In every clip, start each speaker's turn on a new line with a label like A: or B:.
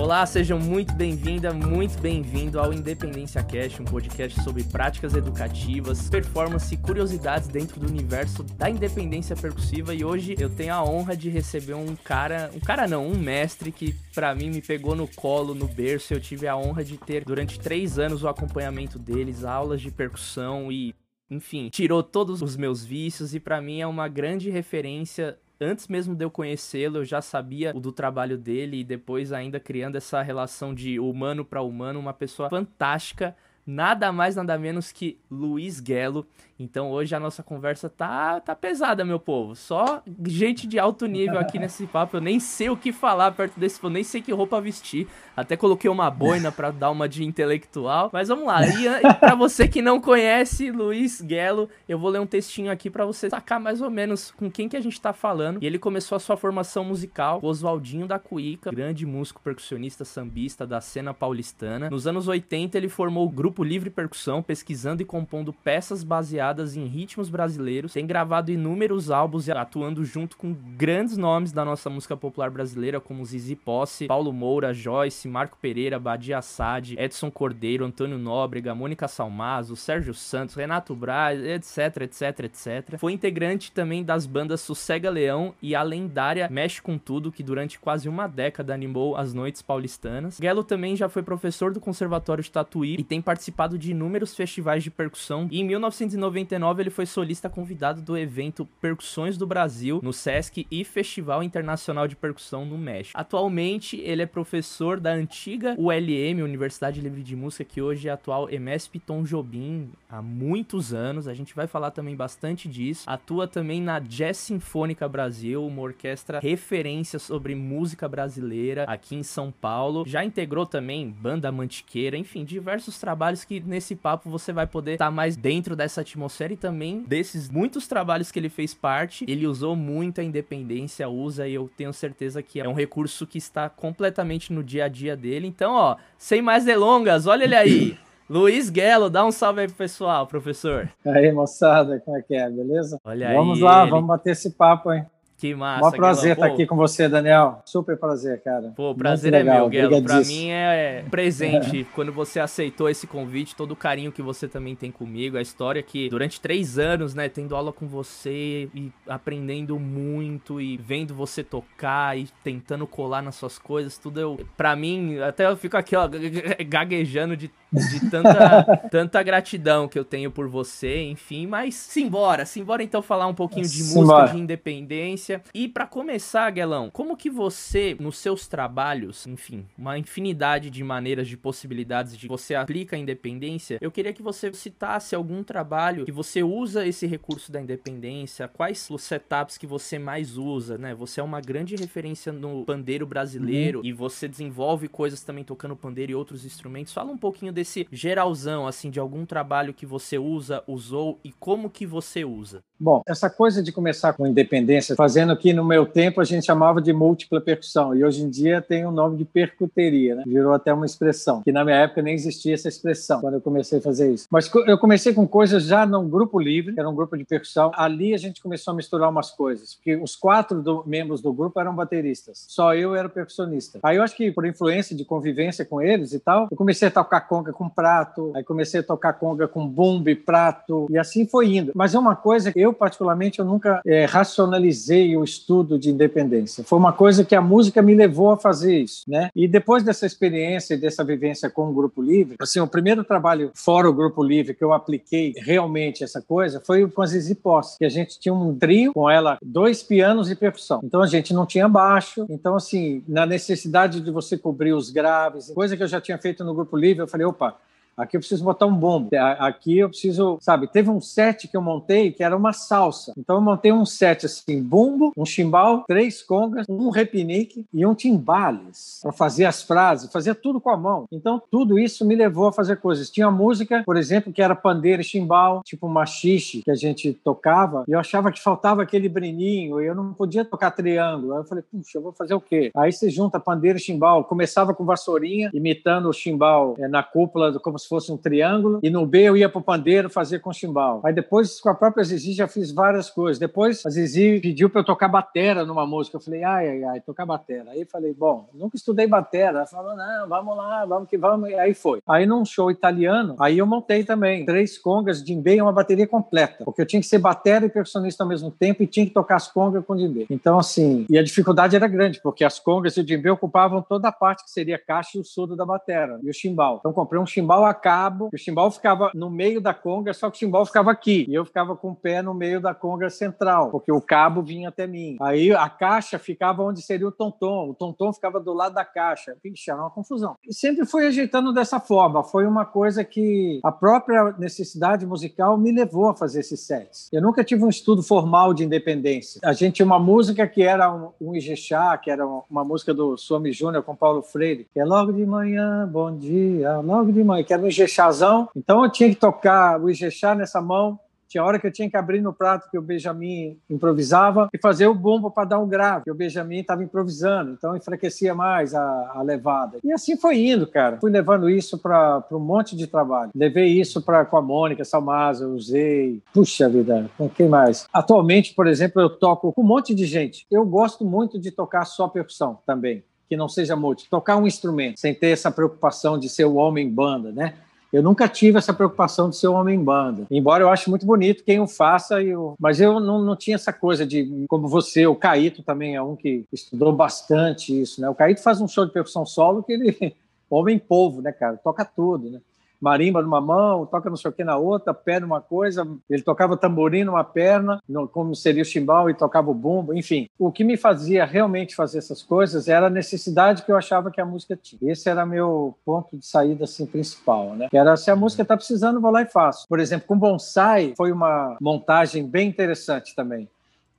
A: Olá, sejam muito bem-vinda, muito bem-vindo ao Independência Cast, um podcast sobre práticas educativas, performance e curiosidades dentro do universo da independência percussiva. E hoje eu tenho a honra de receber um cara, um cara não, um mestre que para mim me pegou no colo, no berço. Eu tive a honra de ter durante três anos o acompanhamento deles, aulas de percussão e enfim, tirou todos os meus vícios e para mim é uma grande referência antes mesmo de eu conhecê-lo, eu já sabia do trabalho dele e depois ainda criando essa relação de humano para humano, uma pessoa fantástica, nada mais nada menos que Luiz Guelo. Então hoje a nossa conversa tá, tá pesada, meu povo. Só gente de alto nível aqui nesse papo. Eu nem sei o que falar perto desse, eu nem sei que roupa vestir. Até coloquei uma boina para dar uma de intelectual. Mas vamos lá. E para você que não conhece Luiz Guelo, eu vou ler um textinho aqui para você sacar mais ou menos com quem que a gente tá falando. E ele começou a sua formação musical, Oswaldinho da Cuíca, grande músico percussionista sambista da cena paulistana. Nos anos 80 ele formou o Grupo Livre Percussão, pesquisando e compondo peças baseadas em ritmos brasileiros, tem gravado inúmeros álbuns e atuando junto com grandes nomes da nossa música popular brasileira, como Zizi Posse, Paulo Moura, Joyce, Marco Pereira, Badia Assad, Edson Cordeiro, Antônio Nóbrega, Mônica Salmazo, Sérgio Santos, Renato Braz, etc, etc, etc. Foi integrante também das bandas Sossega Leão e a lendária Mexe Com Tudo, que durante quase uma década animou as noites paulistanas. Gelo também já foi professor do Conservatório de Tatuí e tem participado de inúmeros festivais de percussão. E em 1990 99 ele foi solista convidado do evento Percussões do Brasil no SESC e Festival Internacional de Percussão no México. Atualmente ele é professor da antiga ULM, Universidade Livre de Música, que hoje é atual EMESP Tom Jobim há muitos anos. A gente vai falar também bastante disso. Atua também na Jazz Sinfônica Brasil, uma orquestra referência sobre música brasileira aqui em São Paulo. Já integrou também Banda Mantiqueira, enfim, diversos trabalhos que nesse papo você vai poder estar tá mais dentro dessa atmosfera atmosfera e também desses muitos trabalhos que ele fez parte, ele usou muito a independência, usa e eu tenho certeza que é um recurso que está completamente no dia a dia dele. Então, ó, sem mais delongas, olha ele aí. Luiz Guelo, dá um salve aí pro pessoal, professor.
B: Aí, moçada, como é que é, beleza?
A: Olha
B: vamos
A: aí.
B: Vamos lá, ele. vamos bater esse papo, hein?
A: Que massa.
B: Um prazer estar aqui com você, Daniel. Super prazer, cara.
A: Pô, prazer Muito é legal. meu, Guelo. Pra mim é presente quando você aceitou esse convite, todo o carinho que você também tem comigo, a história que durante três anos, né, tendo aula com você e aprendendo muito e vendo você tocar e tentando colar nas suas coisas, tudo eu, pra mim, até eu fico aqui, ó, gaguejando de de tanta, tanta gratidão que eu tenho por você, enfim, mas simbora, simbora então falar um pouquinho de simbora. música, de independência. E para começar, Guelão, como que você, nos seus trabalhos, enfim, uma infinidade de maneiras, de possibilidades de você aplica a independência, eu queria que você citasse algum trabalho que você usa esse recurso da independência, quais os setups que você mais usa, né? Você é uma grande referência no pandeiro brasileiro uhum. e você desenvolve coisas também tocando pandeiro e outros instrumentos. Fala um pouquinho desse geralzão, assim, de algum trabalho que você usa, usou e como que você usa.
B: Bom, essa coisa de começar com independência, fazendo que no meu tempo a gente chamava de múltipla percussão, e hoje em dia tem o nome de percuteria, né? Virou até uma expressão, que na minha época nem existia essa expressão, quando eu comecei a fazer isso. Mas eu comecei com coisas já num grupo livre, era um grupo de percussão. Ali a gente começou a misturar umas coisas, porque os quatro do, membros do grupo eram bateristas, só eu era percussionista. Aí eu acho que por influência de convivência com eles e tal, eu comecei a tocar conga com prato, aí comecei a tocar conga com bumbo e prato, e assim foi indo. Mas é uma coisa que eu particularmente eu nunca é, racionalizei o estudo de independência. Foi uma coisa que a música me levou a fazer isso, né? E depois dessa experiência e dessa vivência com o Grupo Livre, assim, o primeiro trabalho fora o Grupo Livre que eu apliquei realmente essa coisa foi com a Zizi Posse, que a gente tinha um trio com ela, dois pianos e percussão. Então a gente não tinha baixo, então assim, na necessidade de você cobrir os graves, coisa que eu já tinha feito no Grupo Livre, eu falei, opa, Aqui eu preciso botar um bombo. Aqui eu preciso, sabe? Teve um set que eu montei que era uma salsa. Então eu montei um set assim: bumbo, um chimbal, três congas, um repinique e um timbales para fazer as frases. Fazia tudo com a mão. Então tudo isso me levou a fazer coisas. Tinha música, por exemplo, que era pandeiro e chimbal, tipo machixe que a gente tocava. E eu achava que faltava aquele brininho. E eu não podia tocar triângulo. Aí eu falei, puxa, eu vou fazer o quê? Aí você junta pandeiro e chimbal. Começava com vassourinha, imitando o chimbal é, na cúpula, como se fosse um triângulo, e no B eu ia para pandeiro fazer com chimbal. Aí depois, com a própria Zizi, já fiz várias coisas. Depois, a Zizi pediu para eu tocar batera numa música. Eu falei, ai, ai, ai, tocar batera. Aí falei, bom, nunca estudei batera. Ela falou, não, vamos lá, vamos que vamos. E aí foi. Aí num show italiano, aí eu montei também três congas, djembe e uma bateria completa, porque eu tinha que ser batera e percussionista ao mesmo tempo e tinha que tocar as congas com djembe. Então, assim, e a dificuldade era grande, porque as congas e o djembe ocupavam toda a parte que seria a caixa e o surdo da batera, e o chimbal. Então, comprei um chimbal cabo, o chimbal ficava no meio da conga, só que o chimbal ficava aqui, e eu ficava com o pé no meio da conga central, porque o cabo vinha até mim. Aí a caixa ficava onde seria o tonton, o tonton ficava do lado da caixa. Vixe, era uma confusão. E sempre fui ajeitando dessa forma. Foi uma coisa que a própria necessidade musical me levou a fazer esses sets. Eu nunca tive um estudo formal de independência. A gente tinha uma música que era um, um Ijexá, que era uma música do Suami Júnior com Paulo Freire, que é logo de manhã, bom dia, logo de manhã, que era um Ijexázão. Então eu tinha que tocar o Ijexá nessa mão tinha hora que eu tinha que abrir no prato que o Benjamin improvisava e fazer o bumbo para dar um grave, que o Benjamin estava improvisando, então enfraquecia mais a, a, levada. E assim foi indo, cara. Fui levando isso para um monte de trabalho. Levei isso para com a Mônica Salmaza, usei. Puxa vida, com quem mais? Atualmente, por exemplo, eu toco com um monte de gente. Eu gosto muito de tocar só percussão também que não seja multi, tocar um instrumento, sem ter essa preocupação de ser o homem banda, né? Eu nunca tive essa preocupação de ser um homem banda. Embora eu ache muito bonito quem o faça, eu... mas eu não, não tinha essa coisa de, como você, o Caíto também é um que estudou bastante isso, né? O Caíto faz um show de percussão solo que ele homem povo, né, cara? Toca tudo, né? Marimba numa mão, toca não sei o que na outra, pé numa coisa, ele tocava tamborim numa perna, como seria o chimbal, e tocava o bumbo, enfim. O que me fazia realmente fazer essas coisas era a necessidade que eu achava que a música tinha. Esse era meu ponto de saída assim, principal, né? Era se a música está precisando, vou lá e faço. Por exemplo, com bonsai foi uma montagem bem interessante também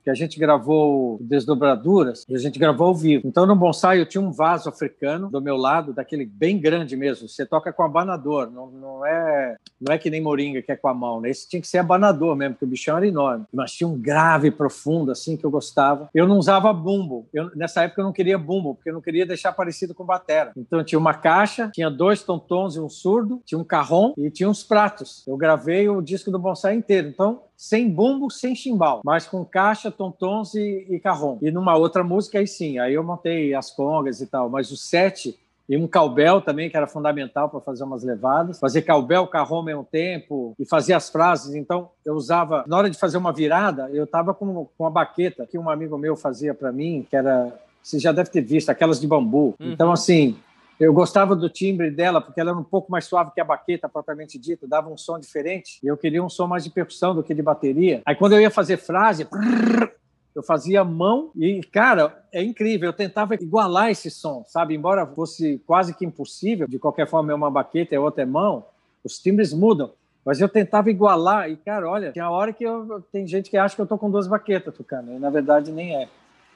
B: que a gente gravou desdobraduras e a gente gravou ao vivo. Então, no bonsai, eu tinha um vaso africano do meu lado, daquele bem grande mesmo. Você toca com abanador, não, não, é, não é que nem moringa, que é com a mão, né? Esse tinha que ser abanador mesmo, porque o bichão era enorme. Mas tinha um grave profundo, assim, que eu gostava. Eu não usava bumbo. Eu, nessa época, eu não queria bumbo, porque eu não queria deixar parecido com batera. Então, tinha uma caixa, tinha dois tontons e um surdo, tinha um carrom e tinha uns pratos. Eu gravei o disco do bonsai inteiro. Então, sem bumbo, sem chimbal, mas com caixa, tontons e, e carrom. E numa outra música, aí sim, aí eu montei as congas e tal, mas o set e um calbel também, que era fundamental para fazer umas levadas. Fazer calbel, carrom ao mesmo tempo e fazer as frases. Então, eu usava, na hora de fazer uma virada, eu estava com, com uma baqueta que um amigo meu fazia para mim, que era, você já deve ter visto, aquelas de bambu. Uhum. Então, assim, eu gostava do timbre dela, porque ela era um pouco mais suave que a baqueta, propriamente dita, dava um som diferente. Eu queria um som mais de percussão do que de bateria. Aí quando eu ia fazer frase, eu fazia mão e, cara, é incrível. Eu tentava igualar esse som, sabe? Embora fosse quase que impossível, de qualquer forma é uma baqueta a outra é mão, os timbres mudam. Mas eu tentava igualar e, cara, olha, tem a hora que eu, tem gente que acha que eu tô com duas baquetas tocando, e na verdade nem é.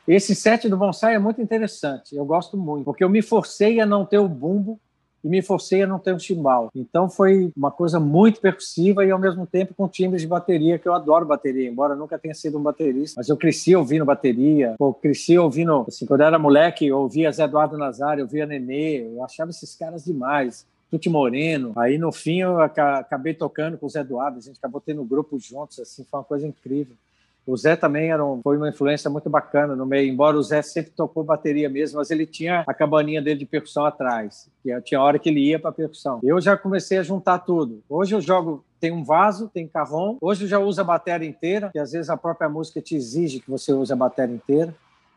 B: Esse set do bonsai é muito interessante, eu gosto muito, porque eu me forcei a não ter o bumbo e me forcei a não ter o chimbal. Então foi uma coisa muito percussiva e ao mesmo tempo com timbres de bateria, que eu adoro bateria, embora nunca tenha sido um baterista, mas eu cresci ouvindo bateria, eu cresci ouvindo, assim, quando eu era moleque, eu ouvia Zé Eduardo Nazário, eu ouvia Nenê, eu achava esses caras demais. Tuti Moreno. Aí no fim eu acabei tocando com o Zé Eduardo, a gente acabou tendo grupo juntos, assim, foi uma coisa incrível. O Zé também era um, foi uma influência muito bacana no meio, embora o Zé sempre tocou bateria mesmo, mas ele tinha a cabaninha dele de percussão atrás, que tinha hora que ele ia para percussão. Eu já comecei a juntar tudo. Hoje eu jogo tem um vaso, tem carrom. Hoje eu já uso a bateria inteira, que às vezes a própria música te exige que você use a bateria inteira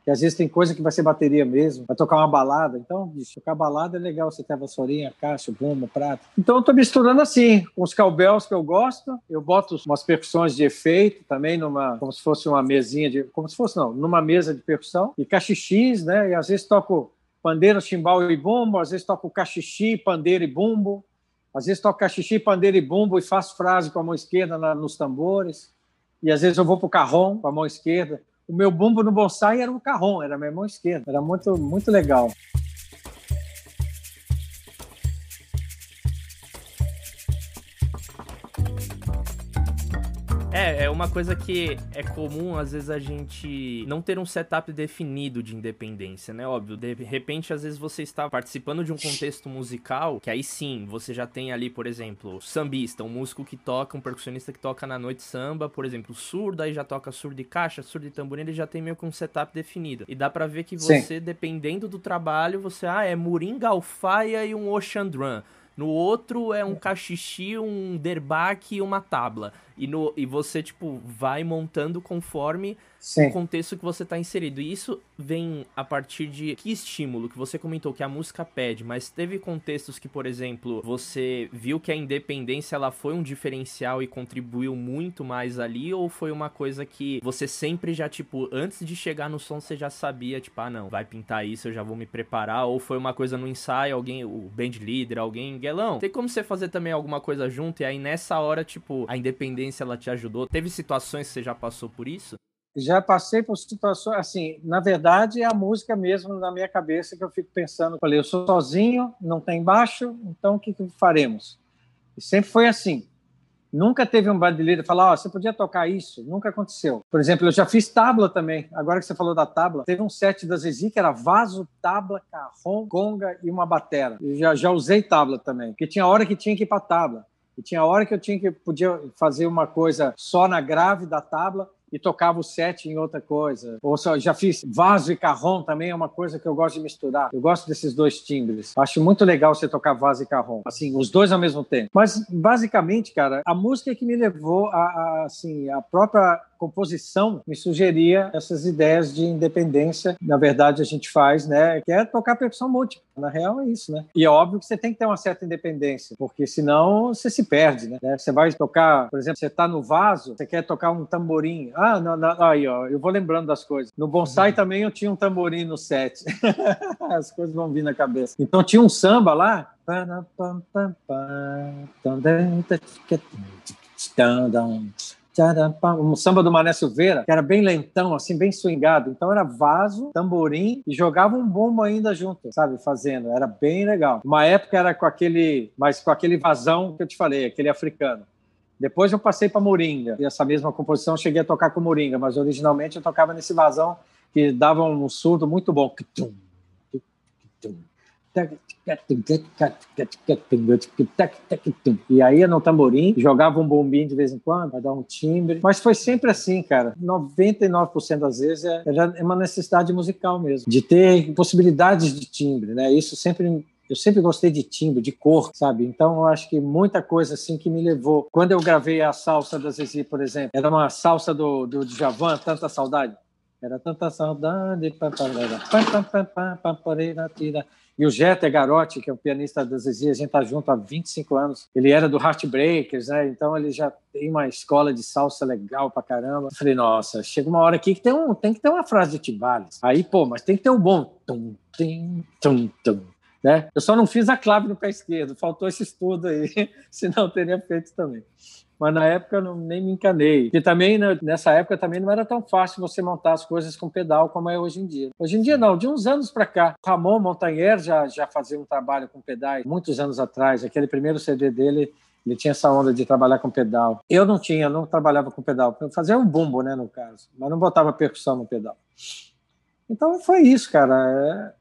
B: que às vezes tem coisa que vai ser bateria mesmo, vai tocar uma balada. Então, bicho, tocar balada é legal, você tem a vassourinha, caixa, o o prato. Então, eu tô misturando assim, com os cowbells que eu gosto, eu boto umas percussões de efeito também, numa, como se fosse uma mesinha de, como se fosse não, numa mesa de percussão, e cachixis, né? E às vezes toco pandeiro, chimbal e bumbo, às vezes toco cachixi, pandeiro e bumbo, às vezes toco cachixi, pandeiro e bumbo e faço frase com a mão esquerda na, nos tambores, e às vezes eu vou pro carrom com a mão esquerda o meu bumbo no bonsai era o carrom, era a minha mão esquerda. Era muito, muito legal.
A: É, é uma coisa que é comum, às vezes, a gente não ter um setup definido de independência, né? Óbvio, de repente, às vezes você está participando de um contexto musical, que aí sim, você já tem ali, por exemplo, sambista, um músico que toca, um percussionista que toca na noite samba, por exemplo, surdo, aí já toca surdo e caixa, surdo e tamborim, ele já tem meio que um setup definido. E dá pra ver que você, sim. dependendo do trabalho, você, ah, é Moringa Alfaia e um Ocean Drum. No outro é um cachixi, um derbaque e uma tabla. E, no, e você, tipo, vai montando conforme Sim. o contexto que você está inserido. E isso vem a partir de que estímulo que você comentou que a música pede, mas teve contextos que, por exemplo, você viu que a independência ela foi um diferencial e contribuiu muito mais ali, ou foi uma coisa que você sempre já, tipo, antes de chegar no som, você já sabia, tipo, ah, não, vai pintar isso, eu já vou me preparar, ou foi uma coisa no ensaio, alguém, o band leader, alguém, Guelão, tem como você fazer também alguma coisa junto, e aí nessa hora, tipo, a independência ela te ajudou? Teve situações que você já passou por isso?
B: já passei por situações assim, na verdade é a música mesmo na minha cabeça que eu fico pensando, falei, eu sou sozinho, não tem baixo, então o que, que faremos? E sempre foi assim. Nunca teve um brasileiro falar, oh, você podia tocar isso, nunca aconteceu. Por exemplo, eu já fiz tábua também. Agora que você falou da tábua, teve um set da Zizi que era vaso, tábua, carrom, conga e uma batera. Eu já, já usei tábua também, porque tinha hora que tinha que ir para tábua. E tinha hora que eu tinha que podia fazer uma coisa só na grave da tábua e tocava o set em outra coisa. Ou só, já fiz vaso e carrom também, é uma coisa que eu gosto de misturar. Eu gosto desses dois timbres. Acho muito legal você tocar vaso e carrom, assim, os dois ao mesmo tempo. Mas, basicamente, cara, a música é que me levou a, a assim, a própria composição me sugeria essas ideias de independência. Na verdade, a gente faz, né? Que é tocar percussão múltipla. Na real, é isso, né? E é óbvio que você tem que ter uma certa independência, porque senão você se perde, né? Você vai tocar, por exemplo, você está no vaso, você quer tocar um tamborim. Ah, não, não, aí, ó, eu vou lembrando das coisas. No bonsai uhum. também eu tinha um tamborim no set. As coisas vão vir na cabeça. Então tinha um samba lá. Um samba do Mané Silveira, que era bem lentão, assim, bem swingado. Então era vaso, tamborim e jogava um bombo ainda junto, sabe? Fazendo. Era bem legal. Uma época era com aquele, mas com aquele vazão que eu te falei, aquele africano. Depois eu passei para Moringa. E essa mesma composição eu cheguei a tocar com Moringa, mas originalmente eu tocava nesse vazão que dava um surdo muito bom. E aí no tamborim, jogava um bombinho de vez em quando, para dar um timbre. Mas foi sempre assim, cara. 99% das vezes é, é uma necessidade musical mesmo, de ter possibilidades de timbre, né? Isso sempre eu sempre gostei de timbre, de cor, sabe? Então eu acho que muita coisa assim que me levou. Quando eu gravei a salsa da Zizi, por exemplo, era uma salsa do, do Djavan, Tanta Saudade. Era tanta saudade. E o Jeter Garotti, que é o pianista da Zizi, a gente está junto há 25 anos. Ele era do Heartbreakers, né? Então ele já tem uma escola de salsa legal pra caramba. Eu falei, nossa, chega uma hora aqui que tem, um, tem que ter uma frase de Timbales. Aí, pô, mas tem que ter um bom. Tum, tum, tum, tum. Né? Eu só não fiz a clave no pé esquerdo, faltou esse estudo aí, senão eu teria feito também mas na época não, nem me encanei. E também, né, nessa época, também não era tão fácil você montar as coisas com pedal como é hoje em dia. Hoje em dia, não, de uns anos para cá. Ramon Montanher já, já fazia um trabalho com pedais muitos anos atrás. Aquele primeiro CD dele, ele tinha essa onda de trabalhar com pedal. Eu não tinha, não trabalhava com pedal. Eu fazia um bumbo, né, no caso, mas não botava percussão no pedal. Então foi isso, cara.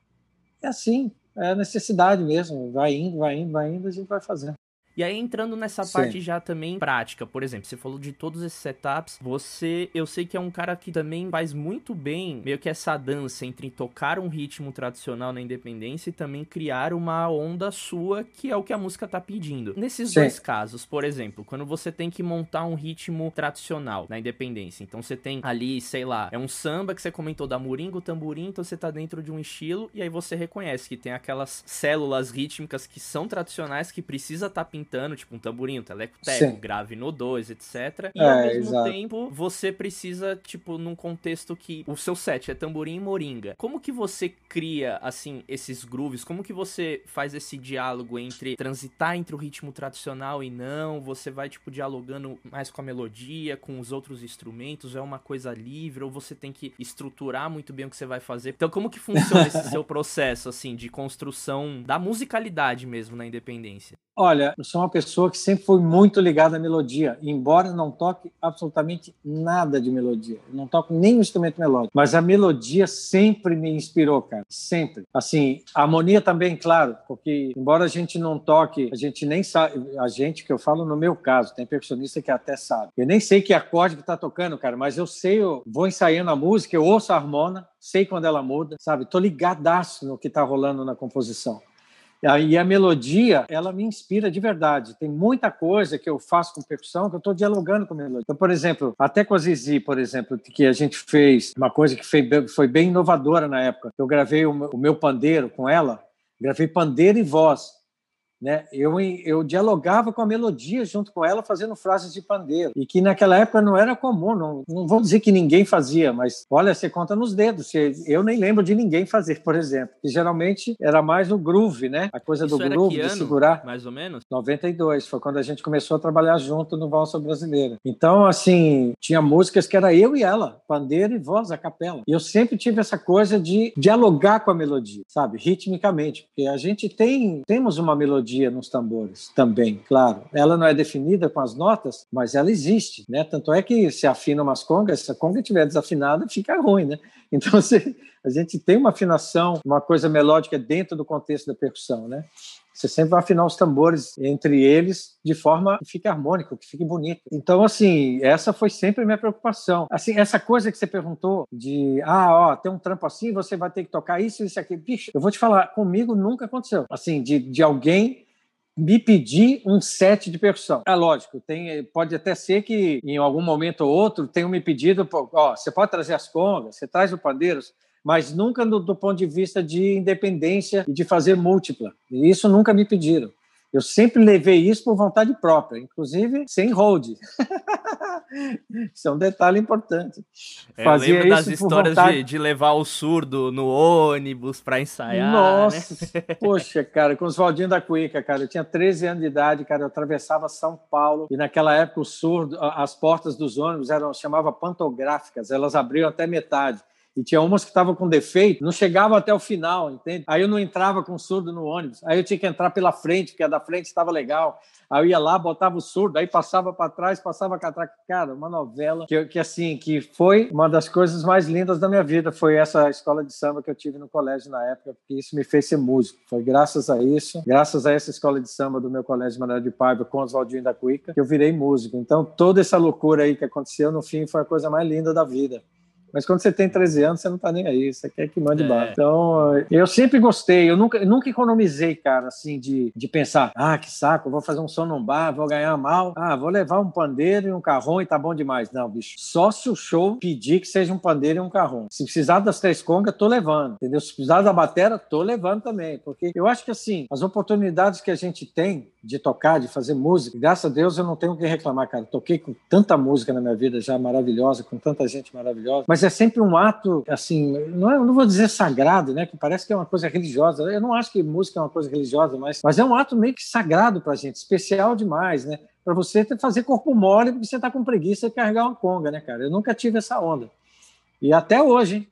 B: É, é assim, é necessidade mesmo. Vai indo, vai indo, vai indo, a gente vai fazendo.
A: E aí, entrando nessa Sim. parte já também prática, por exemplo, você falou de todos esses setups, você, eu sei que é um cara que também faz muito bem meio que essa dança entre tocar um ritmo tradicional na independência e também criar uma onda sua, que é o que a música tá pedindo. Nesses Sim. dois casos, por exemplo, quando você tem que montar um ritmo tradicional na independência, então você tem ali, sei lá, é um samba que você comentou da moringa, o tamborim, então você tá dentro de um estilo e aí você reconhece que tem aquelas células rítmicas que são tradicionais que precisa estar tá pintando pintando, tipo um tamborim, um teleco-teco, grave no 2, etc. E é, ao mesmo exato. tempo, você precisa, tipo, num contexto que o seu set é tamborim e moringa. Como que você cria, assim, esses grooves? Como que você faz esse diálogo entre transitar entre o ritmo tradicional e não? Você vai, tipo, dialogando mais com a melodia, com os outros instrumentos? É uma coisa livre? Ou você tem que estruturar muito bem o que você vai fazer? Então, como que funciona esse seu processo, assim, de construção da musicalidade mesmo na independência?
B: Olha, sou uma pessoa que sempre foi muito ligada à melodia, embora não toque absolutamente nada de melodia. não toco nenhum instrumento melódico, mas a melodia sempre me inspirou, cara, sempre. Assim, a harmonia também, claro, porque embora a gente não toque, a gente nem sabe, a gente que eu falo no meu caso, tem percussionista que até sabe. Eu nem sei que acorde que tá tocando, cara, mas eu sei, eu vou ensaiando a música, eu ouço a harmona, sei quando ela muda, sabe? Tô ligadaço no que tá rolando na composição. E a melodia, ela me inspira de verdade. Tem muita coisa que eu faço com percussão que eu estou dialogando com a melodia. Então, por exemplo, até com a Zizi, por exemplo, que a gente fez uma coisa que foi bem inovadora na época. Eu gravei o meu pandeiro com ela, gravei pandeiro e voz né? Eu, eu dialogava com a melodia junto com ela, fazendo frases de pandeiro. E que naquela época não era comum, não, não vou dizer que ninguém fazia, mas olha, você conta nos dedos. Eu nem lembro de ninguém fazer, por exemplo. Que geralmente era mais o groove, né? A coisa
A: Isso
B: do groove, de segurar.
A: Mais ou menos?
B: 92, foi quando a gente começou a trabalhar junto no Valsa Brasileira. Então, assim, tinha músicas que era eu e ela, pandeiro e voz, a capela. E eu sempre tive essa coisa de dialogar com a melodia, sabe? Ritmicamente. Porque a gente tem, temos uma melodia melodia nos tambores também, claro. Ela não é definida com as notas, mas ela existe, né? Tanto é que se afina umas congas, se a conga estiver desafinada, fica ruim, né? Então, se, a gente tem uma afinação, uma coisa melódica dentro do contexto da percussão, né? Você sempre vai afinar os tambores entre eles de forma que fique harmônico, que fique bonito. Então, assim, essa foi sempre a minha preocupação. Assim, essa coisa que você perguntou de, ah, ó, tem um trampo assim, você vai ter que tocar isso, isso aqui. Bicho, eu vou te falar, comigo nunca aconteceu. Assim, de, de alguém me pedir um set de percussão. É lógico, tem, pode até ser que em algum momento ou outro tenham me pedido, ó, você pode trazer as congas, você traz o pandeiro, mas nunca do, do, ponto de vista de independência e de fazer múltipla. E isso nunca me pediram. Eu sempre levei isso por vontade própria, inclusive sem hold. isso é um detalhe importante.
A: É, Fazia eu lembro das histórias de, de, levar o surdo no ônibus para ensaiar.
B: Nossa,
A: né?
B: poxa, cara, com os Valdinho da Cuica, cara. Eu tinha 13 anos de idade, cara. Eu atravessava São Paulo e naquela época o surdo, as portas dos ônibus eram chamava pantográficas, elas abriam até metade e tinha umas que estavam com defeito, não chegava até o final, entende? Aí eu não entrava com surdo no ônibus, aí eu tinha que entrar pela frente, porque a da frente estava legal. Aí eu ia lá, botava o surdo, aí passava para trás, passava para trás. Cara, uma novela que, que, assim, que foi uma das coisas mais lindas da minha vida, foi essa escola de samba que eu tive no colégio na época, porque isso me fez ser músico. Foi graças a isso, graças a essa escola de samba do meu colégio Manuel de Paiva com Oswaldinho da Cuica, que eu virei músico. Então, toda essa loucura aí que aconteceu, no fim, foi a coisa mais linda da vida. Mas quando você tem 13 anos, você não tá nem aí, você quer que mande é. bala. Então, eu sempre gostei, eu nunca, nunca economizei, cara, assim, de, de pensar, ah, que saco, vou fazer um som num bar, vou ganhar mal, ah, vou levar um pandeiro e um carrom e tá bom demais. Não, bicho, só se o show pedir que seja um pandeiro e um carrom. Se precisar das três congas, tô levando, entendeu? Se precisar da batera, tô levando também, porque eu acho que, assim, as oportunidades que a gente tem de tocar, de fazer música, graças a Deus eu não tenho o que reclamar, cara. Toquei com tanta música na minha vida já maravilhosa, com tanta gente maravilhosa, mas é sempre um ato, assim, não, é, não vou dizer sagrado, né, que parece que é uma coisa religiosa. Eu não acho que música é uma coisa religiosa, mas, mas é um ato meio que sagrado pra gente, especial demais, né? Para você fazer corpo mole porque você tá com preguiça de carregar uma conga, né, cara? Eu nunca tive essa onda. E até hoje, hein?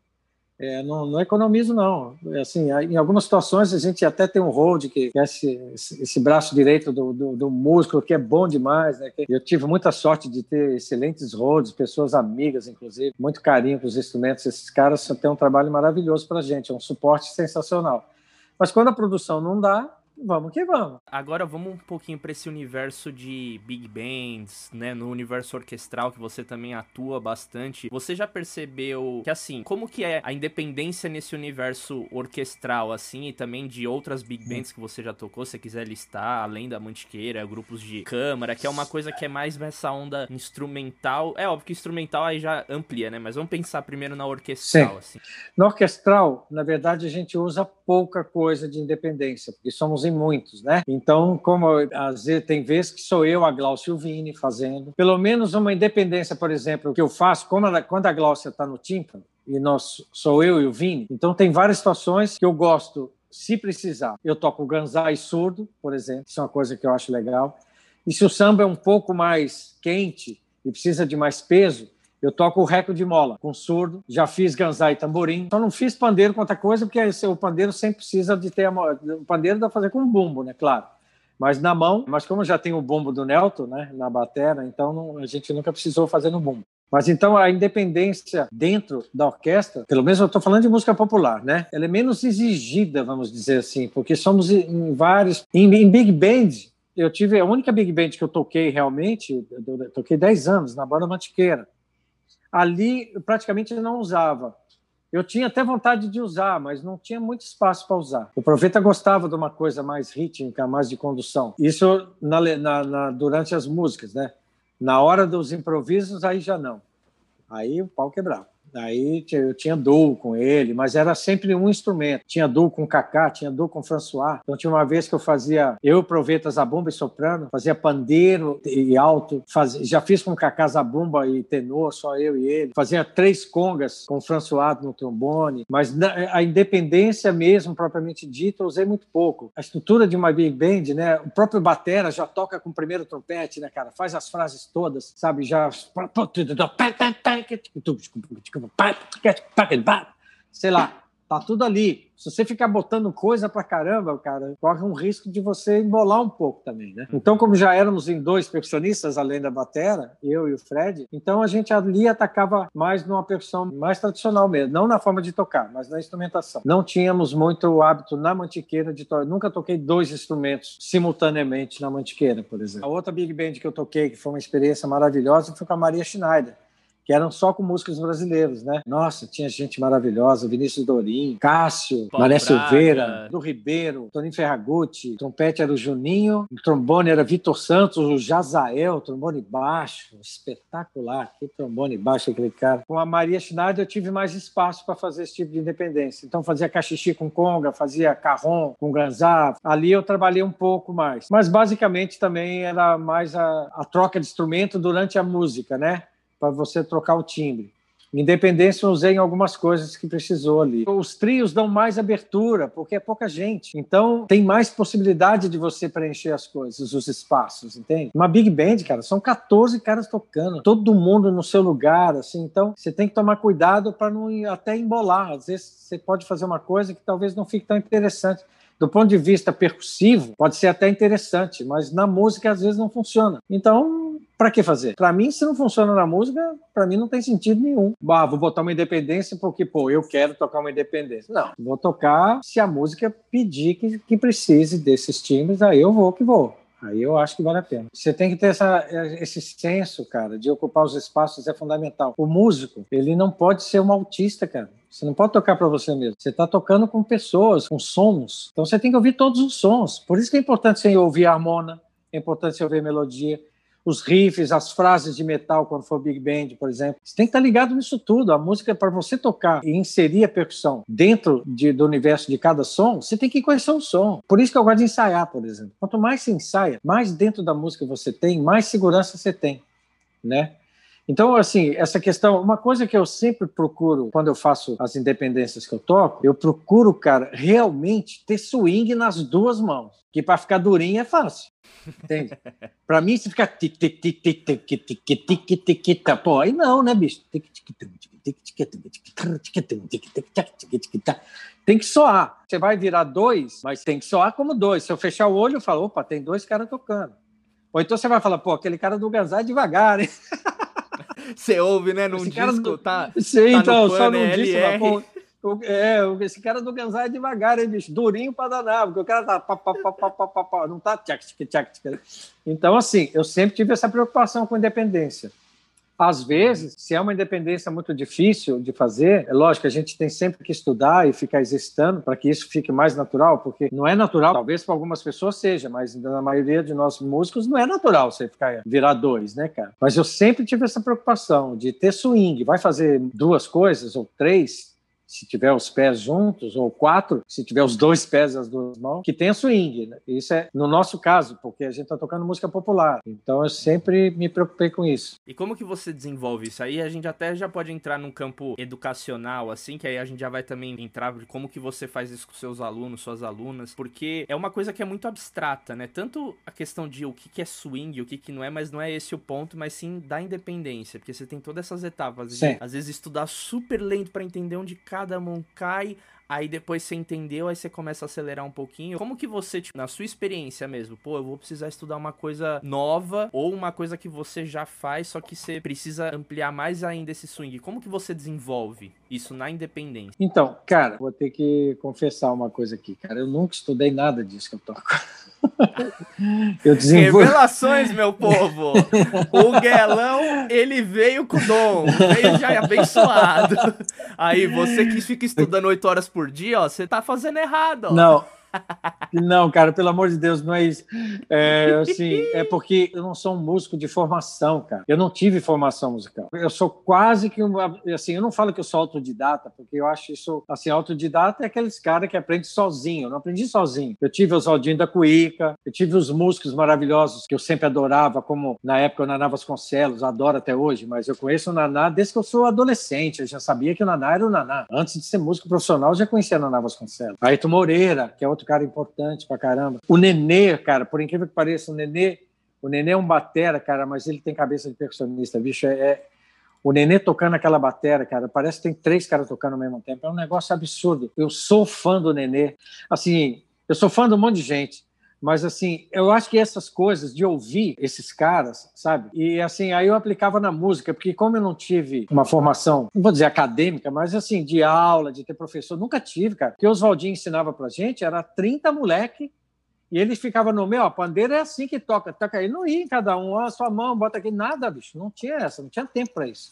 B: É, não, não, economizo, não. Assim, em algumas situações a gente até tem um hold, que é esse, esse braço direito do, do, do, músculo, que é bom demais. Né? Eu tive muita sorte de ter excelentes holds, pessoas amigas, inclusive, muito carinho com os instrumentos. Esses caras têm um trabalho maravilhoso para a gente, é um suporte sensacional. Mas quando a produção não dá, vamos que vamos.
A: Agora vamos um pouquinho para esse universo de big bands, né, no universo orquestral que você também atua bastante. Você já percebeu que assim, como que é a independência nesse universo orquestral assim e também de outras big hum. bands que você já tocou, se quiser listar, além da Mantiqueira, grupos de câmara, que é uma coisa que é mais nessa onda instrumental. É óbvio que instrumental aí já amplia, né? Mas vamos pensar primeiro na orquestral Sim. assim.
B: Na orquestral, na verdade, a gente usa pouca coisa de independência, porque somos em muitos, né? Então, como às vezes tem vezes que sou eu, a Glaucia Vini, fazendo. Pelo menos uma independência, por exemplo, que eu faço, como ela, quando a Glaucia está no tímpano, e nós, sou eu e o Vini, então tem várias situações que eu gosto, se precisar. Eu toco ganzai surdo, por exemplo, isso é uma coisa que eu acho legal. E se o samba é um pouco mais quente e precisa de mais peso, eu toco o reco de mola com surdo, já fiz ganzai e tamborim. Só não fiz pandeiro com outra coisa, porque o pandeiro sempre precisa de ter. A, o pandeiro dá pra fazer com bumbo, né? Claro. mas na mão. Mas como já tem o bumbo do Nelton, né, na batera, então não, a gente nunca precisou fazer no bumbo. Mas então a independência dentro da orquestra, pelo menos eu estou falando de música popular, né? Ela é menos exigida, vamos dizer assim, porque somos em vários. Em, em big band, eu tive a única big band que eu toquei realmente, eu toquei 10 anos na banda Mantiqueira. Ali eu praticamente não usava. Eu tinha até vontade de usar, mas não tinha muito espaço para usar. O Profeta gostava de uma coisa mais rítmica, mais de condução. Isso na, na, na, durante as músicas, né? Na hora dos improvisos, aí já não. Aí o pau quebrava. Aí eu tinha duo com ele, mas era sempre um instrumento. Tinha duo com Kaká, tinha duo com François. Então tinha uma vez que eu fazia, eu Proveta Zabumba e soprano, fazia pandeiro e alto, fazia, já fiz com Kaká Zabumba e tenor, só eu e ele. Fazia três congas com François no trombone, mas a independência mesmo, propriamente dita, eu usei muito pouco. A estrutura de uma big band, né? O próprio batera já toca com o primeiro trompete, né, cara? Faz as frases todas, sabe? Já sei lá, tá tudo ali. Se você ficar botando coisa pra caramba, cara, corre um risco de você embolar um pouco também, né? Então, como já éramos em dois percussionistas, além da batera, eu e o Fred, então a gente ali atacava mais numa percussão mais tradicional mesmo, não na forma de tocar, mas na instrumentação. Não tínhamos muito hábito na mantiqueira de tocar, nunca toquei dois instrumentos simultaneamente na mantiqueira, por exemplo. A outra big band que eu toquei, que foi uma experiência maravilhosa, foi com a Maria Schneider que eram só com músicos brasileiros, né? Nossa, tinha gente maravilhosa, Vinícius Dorim, Cássio, Paulo Mané Silveira, do Ribeiro, Toninho Ferragutti, o trompete era o Juninho, o trombone era Vitor Santos, o Jazael, trombone baixo, espetacular, que trombone baixo aquele cara. Com a Maria Schneider eu tive mais espaço para fazer esse tipo de independência. Então fazia cachixi com conga, fazia carrom com ganzá. Ali eu trabalhei um pouco mais. Mas basicamente também era mais a, a troca de instrumento durante a música, né? Para você trocar o timbre. Independência eu usei em algumas coisas que precisou ali. Os trios dão mais abertura, porque é pouca gente. Então tem mais possibilidade de você preencher as coisas, os espaços, entende? Uma big band, cara, são 14 caras tocando, todo mundo no seu lugar, assim. Então você tem que tomar cuidado para não até embolar. Às vezes você pode fazer uma coisa que talvez não fique tão interessante. Do ponto de vista percussivo, pode ser até interessante, mas na música às vezes não funciona. Então, para que fazer? Para mim, se não funciona na música, para mim não tem sentido nenhum. Ah, vou botar uma independência porque, pô, eu quero tocar uma independência. Não, vou tocar se a música pedir que, que precise desses timbres, aí eu vou que vou. Aí eu acho que vale a pena. Você tem que ter essa, esse senso, cara, de ocupar os espaços é fundamental. O músico, ele não pode ser um autista, cara. Você não pode tocar para você mesmo. Você está tocando com pessoas, com sons. Então você tem que ouvir todos os sons. Por isso que é importante você ouvir a harmona, é importante você ouvir a melodia, os riffs, as frases de metal quando for Big Band, por exemplo. Você tem que estar ligado nisso tudo. A música, para você tocar e inserir a percussão dentro de, do universo de cada som, você tem que conhecer o som. Por isso que eu gosto de ensaiar, por exemplo. Quanto mais você ensaia, mais dentro da música você tem, mais segurança você tem, né? Então, assim, essa questão, uma coisa que eu sempre procuro quando eu faço as independências que eu toco, eu procuro, cara, realmente ter swing nas duas mãos. Que para ficar durinho é fácil. Entende? para mim, se ficar tic tic tic tic tic tic tic tic tic tic pô, aí não, né, bicho? Tem que soar. Você vai virar dois, mas tem que soar como dois. Se eu fechar o olho, eu falo, opa, tem dois caras tocando. Ou então você vai falar, pô, aquele cara do Ganzá é devagar, hein?
A: Você ouve, né? Num esse disco, do...
B: tá. Sim, tá então, só num disco, é, esse cara do Ganzá é devagar, hein, bicho? Durinho pra danar, porque o cara tá. Pá, pá, pá, pá, pá, pá, pá, não tá. Tchac, tchac, tchac. Então, assim, eu sempre tive essa preocupação com independência. Às vezes, se é uma independência muito difícil de fazer, é lógico a gente tem sempre que estudar e ficar exercitando para que isso fique mais natural, porque não é natural, talvez para algumas pessoas seja, mas na maioria de nós músicos não é natural você ficar virar dois, né, cara? Mas eu sempre tive essa preocupação de ter swing, vai fazer duas coisas ou três, se tiver os pés juntos, ou quatro, se tiver os dois pés e as duas mãos, que tenha swing. Né? Isso é no nosso caso, porque a gente está tocando música popular. Então eu sempre me preocupei com isso.
A: E como que você desenvolve isso? Aí a gente até já pode entrar num campo educacional, assim, que aí a gente já vai também entrar de como que você faz isso com seus alunos, suas alunas, porque é uma coisa que é muito abstrata, né? Tanto a questão de o que, que é swing, o que, que não é, mas não é esse o ponto, mas sim da independência, porque você tem todas essas etapas de, às vezes, estudar super lento para entender onde cada Monkai aí depois você entendeu, aí você começa a acelerar um pouquinho. Como que você, tipo, na sua experiência mesmo, pô, eu vou precisar estudar uma coisa nova ou uma coisa que você já faz, só que você precisa ampliar mais ainda esse swing. Como que você desenvolve isso na independência?
B: Então, cara, vou ter que confessar uma coisa aqui, cara. Eu nunca estudei nada disso que eu toco.
A: eu desenvolvo... Revelações, meu povo! O Guelão, ele veio com dom, veio já abençoado. Aí, você que fica estudando oito horas por dia, ó, você tá fazendo errado, ó.
B: Não, não, cara, pelo amor de Deus, não é isso. É, assim, é porque eu não sou um músico de formação, cara. Eu não tive formação musical. Eu sou quase que um. Assim, eu não falo que eu sou autodidata, porque eu acho isso. Assim, autodidata é aqueles caras que aprendem sozinho. Eu não aprendi sozinho. Eu tive os Aldinho da Cuíca, eu tive os músicos maravilhosos que eu sempre adorava, como na época o Naná Vasconcelos, adoro até hoje, mas eu conheço o Naná desde que eu sou adolescente. Eu já sabia que o Naná era o Naná. Antes de ser músico profissional, eu já conhecia o Naná Vasconcelos. Ayrton Moreira, que é outro cara importante pra caramba. O Nenê, cara, por incrível que pareça, o Nenê, o Nenê é um batera, cara, mas ele tem cabeça de percussionista, bicho, é, é o Nenê tocando aquela batera, cara, parece que tem três caras tocando ao mesmo tempo. É um negócio absurdo. Eu sou fã do Nenê. Assim, eu sou fã de um monte de gente. Mas, assim, eu acho que essas coisas de ouvir esses caras, sabe? E, assim, aí eu aplicava na música, porque como eu não tive uma formação, não vou dizer acadêmica, mas, assim, de aula, de ter professor, nunca tive, cara. O que o Oswaldinho ensinava pra gente era 30 moleque e eles ficavam no meio, ó, pandeira é assim que toca, toca aí, não ia cada um, ó, sua mão, bota aqui, nada, bicho, não tinha essa, não tinha tempo para isso.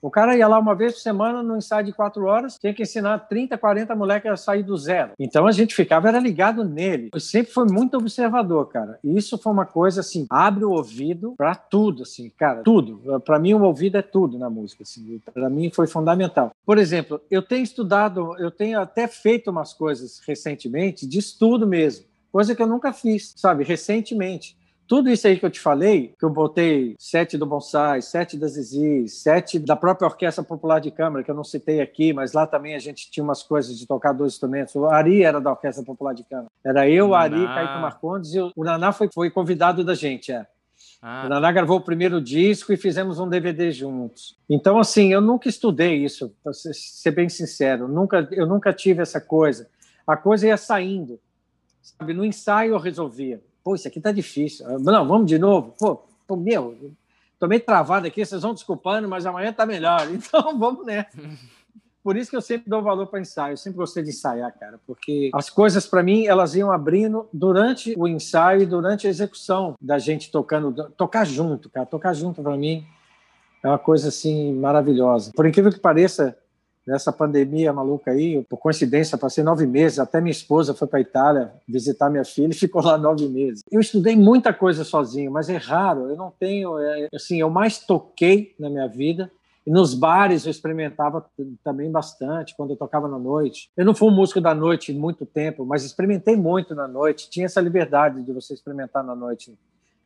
B: O cara ia lá uma vez por semana, no ensaio de quatro horas, tinha que ensinar 30, 40 moleques a sair do zero. Então a gente ficava, era ligado nele. Eu sempre fui muito observador, cara. E isso foi uma coisa assim, abre o ouvido para tudo, assim, cara, tudo. Para mim, o ouvido é tudo na música, assim. Para mim foi fundamental. Por exemplo, eu tenho estudado, eu tenho até feito umas coisas recentemente de estudo mesmo, coisa que eu nunca fiz, sabe, recentemente. Tudo isso aí que eu te falei, que eu botei sete do Bonsai, sete da Zizi, sete da própria Orquestra Popular de Câmara, que eu não citei aqui, mas lá também a gente tinha umas coisas de tocar dois instrumentos. O Ari era da Orquestra Popular de Câmara. Era eu, Naná. Ari, Caíto Marcondes e o Naná foi, foi convidado da gente, é. Ah. O Naná gravou o primeiro disco e fizemos um DVD juntos. Então, assim, eu nunca estudei isso, para ser bem sincero. Nunca, eu nunca tive essa coisa. A coisa ia saindo. Sabe? No ensaio eu resolvia pô, isso aqui tá difícil. Não, vamos de novo. Pô, pô meu, meio travado aqui, vocês vão desculpando, mas amanhã tá melhor. Então, vamos né? Por isso que eu sempre dou valor para ensaio. Eu sempre gostei de ensaiar, cara, porque as coisas para mim elas iam abrindo durante o ensaio e durante a execução da gente tocando, tocar junto, cara, tocar junto para mim é uma coisa assim maravilhosa. Por incrível que pareça, nessa pandemia maluca aí, por coincidência, passei nove meses, até minha esposa foi para a Itália visitar minha filha e ficou lá nove meses. Eu estudei muita coisa sozinho, mas é raro, eu não tenho, é, assim, eu mais toquei na minha vida, e nos bares eu experimentava também bastante, quando eu tocava na noite. Eu não fui um músico da noite muito tempo, mas experimentei muito na noite, tinha essa liberdade de você experimentar na noite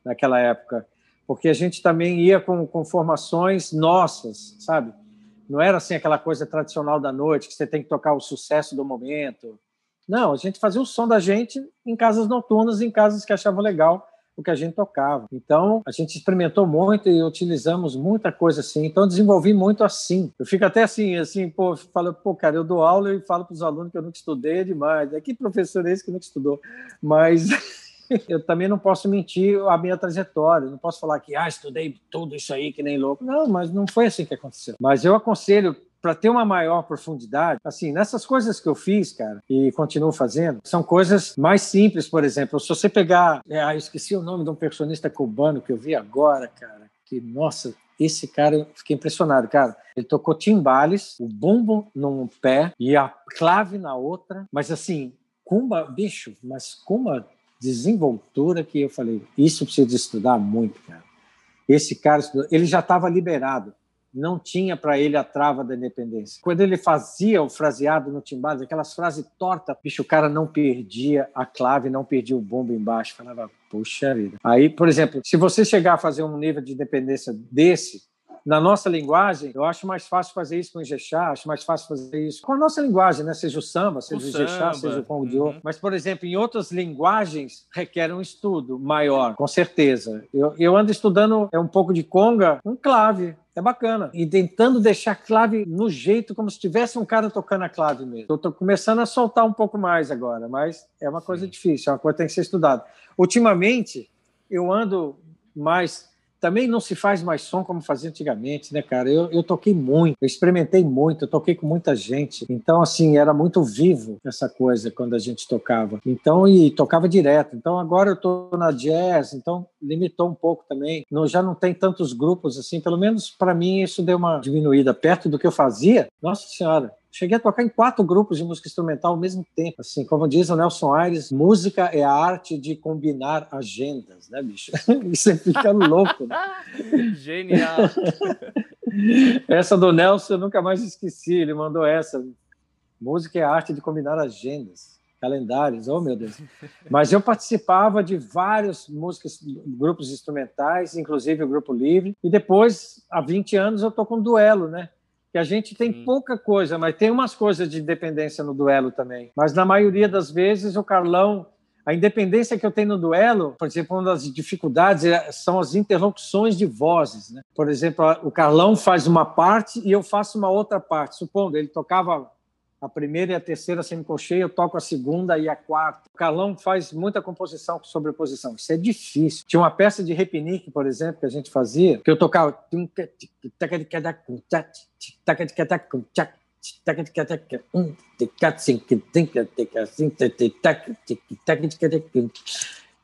B: naquela época, porque a gente também ia com, com formações nossas, sabe? Não era assim aquela coisa tradicional da noite, que você tem que tocar o sucesso do momento. Não, a gente fazia o som da gente em casas noturnas, em casas que achavam legal o que a gente tocava. Então, a gente experimentou muito e utilizamos muita coisa assim. Então, desenvolvi muito assim. Eu fico até assim, assim, pô, falo, pô, cara, eu dou aula e falo para os alunos que eu nunca estudei demais. É que professor é esse que nunca estudou? Mas eu também não posso mentir a minha trajetória, não posso falar que ah, estudei tudo isso aí que nem louco. Não, mas não foi assim que aconteceu. Mas eu aconselho para ter uma maior profundidade, assim, nessas coisas que eu fiz, cara, e continuo fazendo, são coisas mais simples, por exemplo, se você pegar, é, ah, eu esqueci o nome de um percussionista cubano que eu vi agora, cara, que, nossa, esse cara, eu fiquei impressionado, cara. Ele tocou timbales, o bumbo num pé e a clave na outra, mas assim, cumba, bicho, mas cumba desenvoltura que eu falei, isso precisa estudar muito, cara. Esse cara, ele já estava liberado, não tinha para ele a trava da independência. Quando ele fazia o fraseado no timbal, aquelas frases tortas, bicho, o cara não perdia a clave, não perdia o bombo embaixo. Falava, puxa vida. Aí, por exemplo, se você chegar a fazer um nível de independência desse, na nossa linguagem, eu acho mais fácil fazer isso com o Ijexá, acho mais fácil fazer isso com a nossa linguagem, né? Seja o samba, seja o, o Ijexá, seja o Congo de Ouro. Mas, por exemplo, em outras linguagens requer um estudo maior, com certeza. Eu, eu ando estudando é um pouco de conga, um clave, É bacana. E tentando deixar a clave no jeito, como se tivesse um cara tocando a clave mesmo. Eu estou começando a soltar um pouco mais agora, mas é uma coisa Sim. difícil, é uma coisa que tem que ser estudada. Ultimamente, eu ando mais também não se faz mais som como fazia antigamente, né, cara? Eu, eu toquei muito, eu experimentei muito, eu toquei com muita gente. Então, assim, era muito vivo essa coisa quando a gente tocava. Então, e tocava direto. Então, agora eu tô na jazz, então limitou um pouco também. Não, já não tem tantos grupos assim, pelo menos para mim isso deu uma diminuída perto do que eu fazia. Nossa Senhora, Cheguei a tocar em quatro grupos de música instrumental ao mesmo tempo. Assim, como diz o Nelson Aires, música é a arte de combinar agendas, né, bicho? Você fica louco. Né?
A: Genial.
B: essa do Nelson eu nunca mais esqueci. Ele mandou essa. Música é a arte de combinar agendas, calendários. Oh, meu Deus. Mas eu participava de vários músicas, grupos instrumentais, inclusive o Grupo Livre. E depois, há 20 anos, eu estou com um duelo, né? Que a gente tem Sim. pouca coisa, mas tem umas coisas de independência no duelo também. Mas na maioria das vezes o Carlão, a independência que eu tenho no duelo, por exemplo, uma das dificuldades é, são as interlocuções de vozes. Né? Por exemplo, o Carlão faz uma parte e eu faço uma outra parte. Supondo, ele tocava a primeira e a terceira semicolcheia, eu toco a segunda e a quarta. O Carlão faz muita composição com sobreposição. Isso é difícil. Tinha uma peça de repinique, por exemplo, que a gente fazia, que eu tocava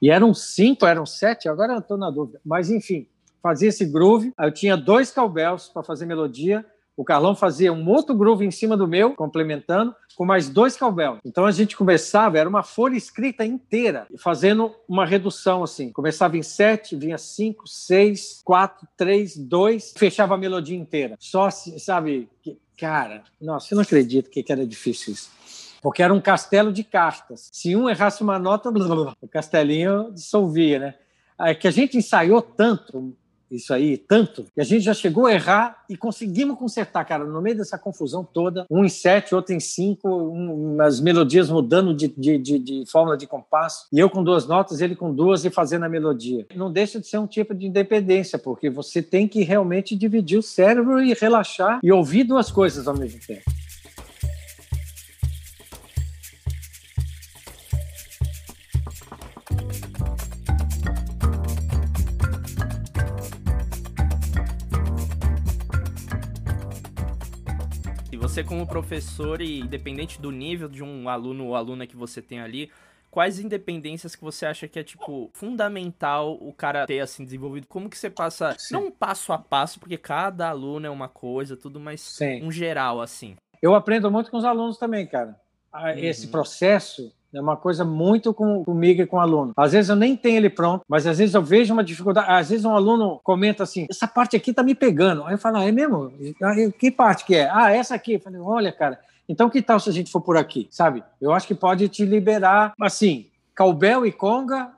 B: e eram cinco, eram sete, agora eu estou na dúvida. Mas, enfim, fazia esse groove. Eu tinha dois cowbells para fazer melodia o Carlão fazia um outro groove em cima do meu, complementando, com mais dois cowbells. Então a gente começava, era uma folha escrita inteira, fazendo uma redução assim. Começava em sete, vinha cinco, seis, quatro, três, dois, fechava a melodia inteira. Só, sabe, cara, nossa, eu não acredito que era difícil isso porque era um castelo de cartas. Se um errasse uma nota, o castelinho dissolvia, né? É que a gente ensaiou tanto, isso aí tanto que a gente já chegou a errar e conseguimos consertar, cara, no meio dessa confusão toda, um em sete, outro em cinco, as melodias mudando de, de, de, de, fórmula de compasso, e eu com duas notas, ele com duas e fazendo a melodia. Não deixa de ser um tipo de independência, porque você tem que realmente dividir o cérebro e relaxar e ouvir duas coisas ao mesmo tempo.
A: Você como professor e independente do nível de um aluno ou aluna que você tem ali, quais independências que você acha que é, tipo, fundamental o cara ter, assim, desenvolvido? Como que você passa, Sim. não passo a passo, porque cada aluno é uma coisa, tudo, mas Sim. um geral, assim.
B: Eu aprendo muito com os alunos também, cara. Esse uhum. processo é uma coisa muito com, comigo e com o aluno. Às vezes eu nem tenho ele pronto, mas às vezes eu vejo uma dificuldade. Às vezes um aluno comenta assim: essa parte aqui tá me pegando. Aí eu falo: ah, é mesmo? Que parte que é? Ah, essa aqui. Eu falei: olha, cara, então que tal se a gente for por aqui? Sabe? Eu acho que pode te liberar. Assim, Calbel e Conga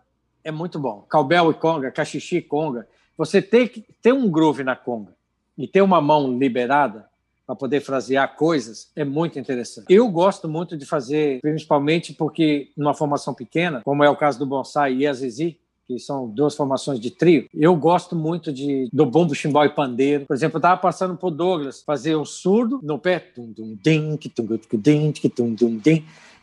B: é muito bom. Calbel e Conga, Cachixi e Conga. Você tem que ter um groove na Conga e ter uma mão liberada para poder frasear coisas é muito interessante. Eu gosto muito de fazer, principalmente porque numa formação pequena, como é o caso do bonsai e a zizi, que são duas formações de trio. Eu gosto muito de do bombo, chimbal e pandeiro. Por exemplo, eu estava passando por Douglas fazer um surdo no pé.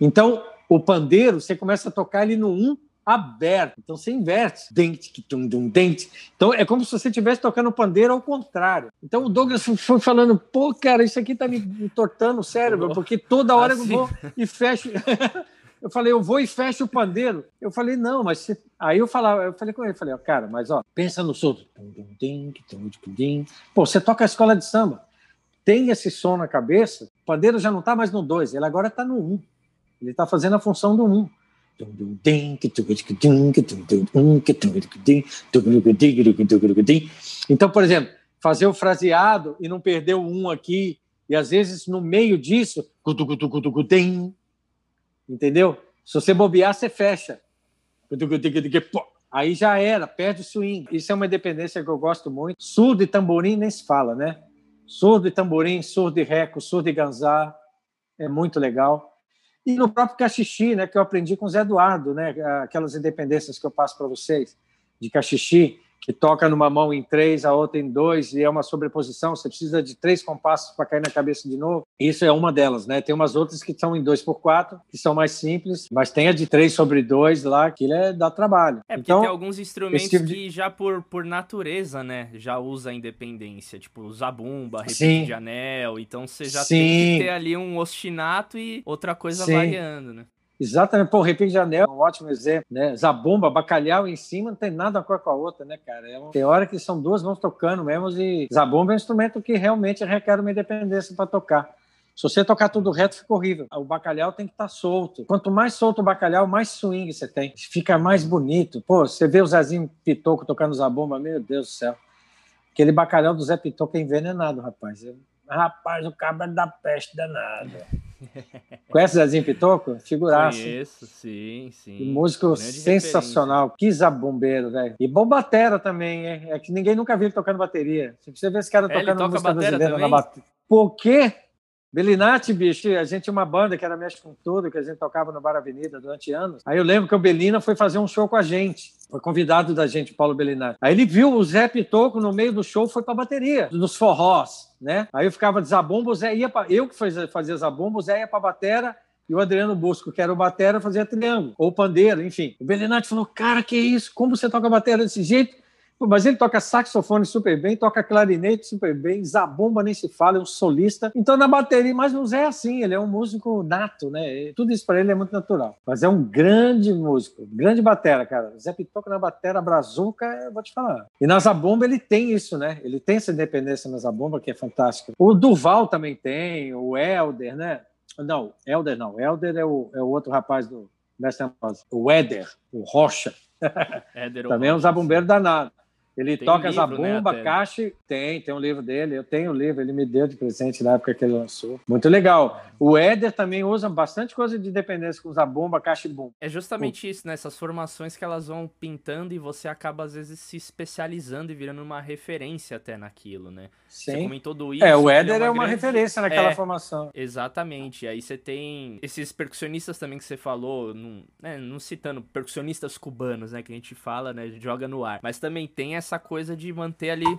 B: Então, o pandeiro, você começa a tocar ele no um aberto. Então você inverte. Dente, tum, dum, dente. Então é como se você estivesse tocando pandeiro ao contrário. Então o Douglas foi falando, pô, cara, isso aqui tá me entortando o cérebro, porque toda hora assim. eu vou e fecho. eu falei, eu vou e fecho o pandeiro. Eu falei, não, mas aí eu falava, eu falei com ele, falei, cara, mas ó, pensa no surdo. Pô, você toca a escola de samba, tem esse som na cabeça, o pandeiro já não está mais no 2, ele agora está no 1. Um. Ele está fazendo a função do 1. Um. Então, por exemplo, fazer o fraseado e não perder o um aqui, e às vezes no meio disso, entendeu? Se você bobear, você fecha. Aí já era, perde o swing. Isso é uma independência que eu gosto muito. Surdo e tamborim nem se fala, né? Surdo e tamborim, surdo e reco, surdo e ganzá, é muito legal. E no próprio cachixi, né, que eu aprendi com o Zé Eduardo, né, aquelas independências que eu passo para vocês, de cachixi, que toca numa mão em três, a outra em dois, e é uma sobreposição, você precisa de três compassos para cair na cabeça de novo. Isso é uma delas, né? Tem umas outras que são em dois por quatro, que são mais simples, mas tem a de três sobre dois lá, que é, dá trabalho.
A: É, porque então, tem alguns instrumentos tipo de... que já por, por natureza, né, já usa a independência, tipo zabumba, repique de anel, então você já Sim. tem que ter ali um ostinato e outra coisa Sim. variando, né?
B: Exatamente, pô, Repique de Anel é um ótimo exemplo, né? Zabumba, bacalhau em cima, não tem nada a ver com a outra, né, cara? É uma... Tem hora que são duas mãos tocando mesmo e Zabumba é um instrumento que realmente requer uma independência para tocar. Se você tocar tudo reto, fica horrível. O bacalhau tem que estar tá solto. Quanto mais solto o bacalhau, mais swing você tem. Fica mais bonito. Pô, você vê o Zezinho Pitoco tocando zabumba, meu Deus do céu. Aquele bacalhau do Zé Pitoco é envenenado, rapaz. Rapaz, o cabra é da peste danada. Conhece Zezinho Pitoco? Figuraço.
A: Conheço, sim, sim.
B: E músico Grande sensacional. Que zabumbeiro, velho. E bom batera também, é, é que ninguém nunca viu ele tocando bateria. Se você vê esse cara é, tocando música brasileira também? na bateria. Por quê? Belinati, bicho, a gente tinha uma banda que era Mexe com Tudo, que a gente tocava no Bar Avenida durante anos. Aí eu lembro que o Belina foi fazer um show com a gente. Foi convidado da gente, Paulo Belinati. Aí ele viu o Zé Pitoco no meio do show, foi pra bateria, nos forrós, né? Aí eu ficava de zabumba, o Zé ia pra... Eu que fazia, zabumba, o Zé ia pra batera, e o Adriano Busco, que era o batera, fazia triângulo, ou pandeiro, enfim. O Belinati falou, cara, que isso? Como você toca batera desse jeito? Mas ele toca saxofone super bem, toca clarinete super bem, zabumba nem se fala, é um solista. Então na bateria, mas o Zé é assim, ele é um músico nato, né? Tudo isso para ele é muito natural. Mas é um grande músico, grande batera, cara. Zé toca na batera brazuca, eu vou te falar. E na zabumba ele tem isso, né? Ele tem essa independência na zabumba que é fantástica. O Duval também tem, o Elder, né? Não, Elder não. Elder é o, é o outro rapaz do Mestre O Éder, o Rocha. Éder também é um zabumbeiro danado. Ele tem toca essa bomba, né, caixa. Tem, tem um livro dele. Eu tenho o um livro, ele me deu de presente na época que ele lançou. Muito legal. O Éder também usa bastante coisa de dependência com bomba, caixa e bomba.
A: É justamente isso, né? Essas formações que elas vão pintando e você acaba, às vezes, se especializando e virando uma referência até naquilo, né?
B: Sim. Você comentou do isso. É, o é Éder é uma, é uma grande... referência naquela
A: é,
B: formação.
A: Exatamente. Aí você tem esses percussionistas também que você falou, não, né, não citando percussionistas cubanos, né? Que a gente fala, né? Joga no ar. Mas também tem essa essa coisa de manter ali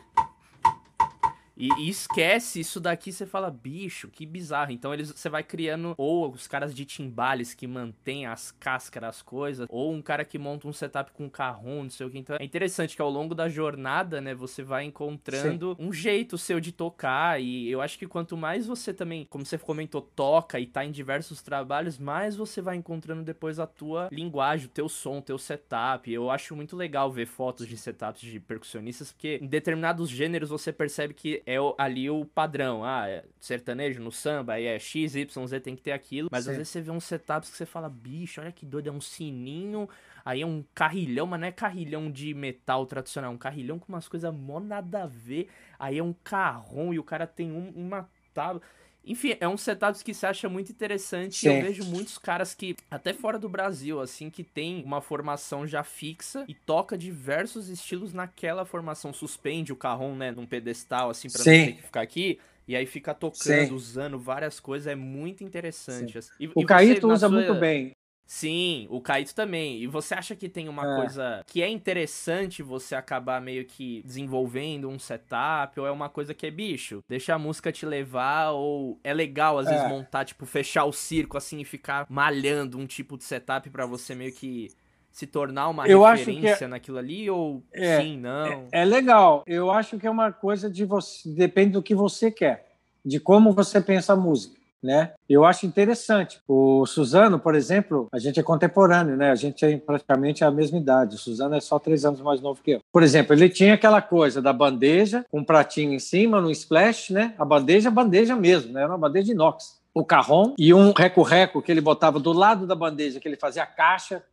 A: e, e, esquece isso daqui, você fala, bicho, que bizarro. Então eles, você vai criando, ou os caras de timbales que mantêm as cáscaras, as coisas, ou um cara que monta um setup com carrom, não sei o que. Então é interessante que ao longo da jornada, né, você vai encontrando Sim. um jeito seu de tocar. E eu acho que quanto mais você também, como você comentou, toca e tá em diversos trabalhos, mais você vai encontrando depois a tua linguagem, o teu som, o teu setup. Eu acho muito legal ver fotos de setups de percussionistas, porque em determinados gêneros você percebe que é ali o padrão. Ah, é sertanejo no samba, aí é X, Y, Z, tem que ter aquilo. Mas Sim. às vezes você vê uns setups que você fala, bicho, olha que doido, é um sininho, aí é um carrilhão, mas não é carrilhão de metal tradicional, é um carrilhão com umas coisas mó nada a ver. Aí é um carrom e o cara tem um, uma tábua. Enfim, é um setup que se acha muito interessante. Sim. Eu vejo muitos caras que, até fora do Brasil, assim, que tem uma formação já fixa e toca diversos estilos naquela formação. Suspende o carrom, né, num pedestal, assim, pra Sim. não ter que ficar aqui. E aí fica tocando, Sim. usando várias coisas. É muito interessante. Assim. E,
B: o Caíto usa sua... muito bem.
A: Sim, o Kaito também. E você acha que tem uma é. coisa que é interessante você acabar meio que desenvolvendo um setup? Ou é uma coisa que é bicho? Deixa a música te levar? Ou é legal às é. vezes montar, tipo, fechar o circo assim e ficar malhando um tipo de setup para você meio que se tornar uma eu referência é... naquilo ali? Ou é, sim, não?
B: É, é legal. Eu acho que é uma coisa de você. Depende do que você quer, de como você pensa a música né? Eu acho interessante. O Suzano, por exemplo, a gente é contemporâneo, né? A gente é praticamente a mesma idade. O Suzano é só três anos mais novo que eu. Por exemplo, ele tinha aquela coisa da bandeja, um pratinho em cima, no splash, né? A bandeja, bandeja mesmo, né? Era uma bandeja de inox. O carrom e um reco-reco que ele botava do lado da bandeja, que ele fazia a caixa,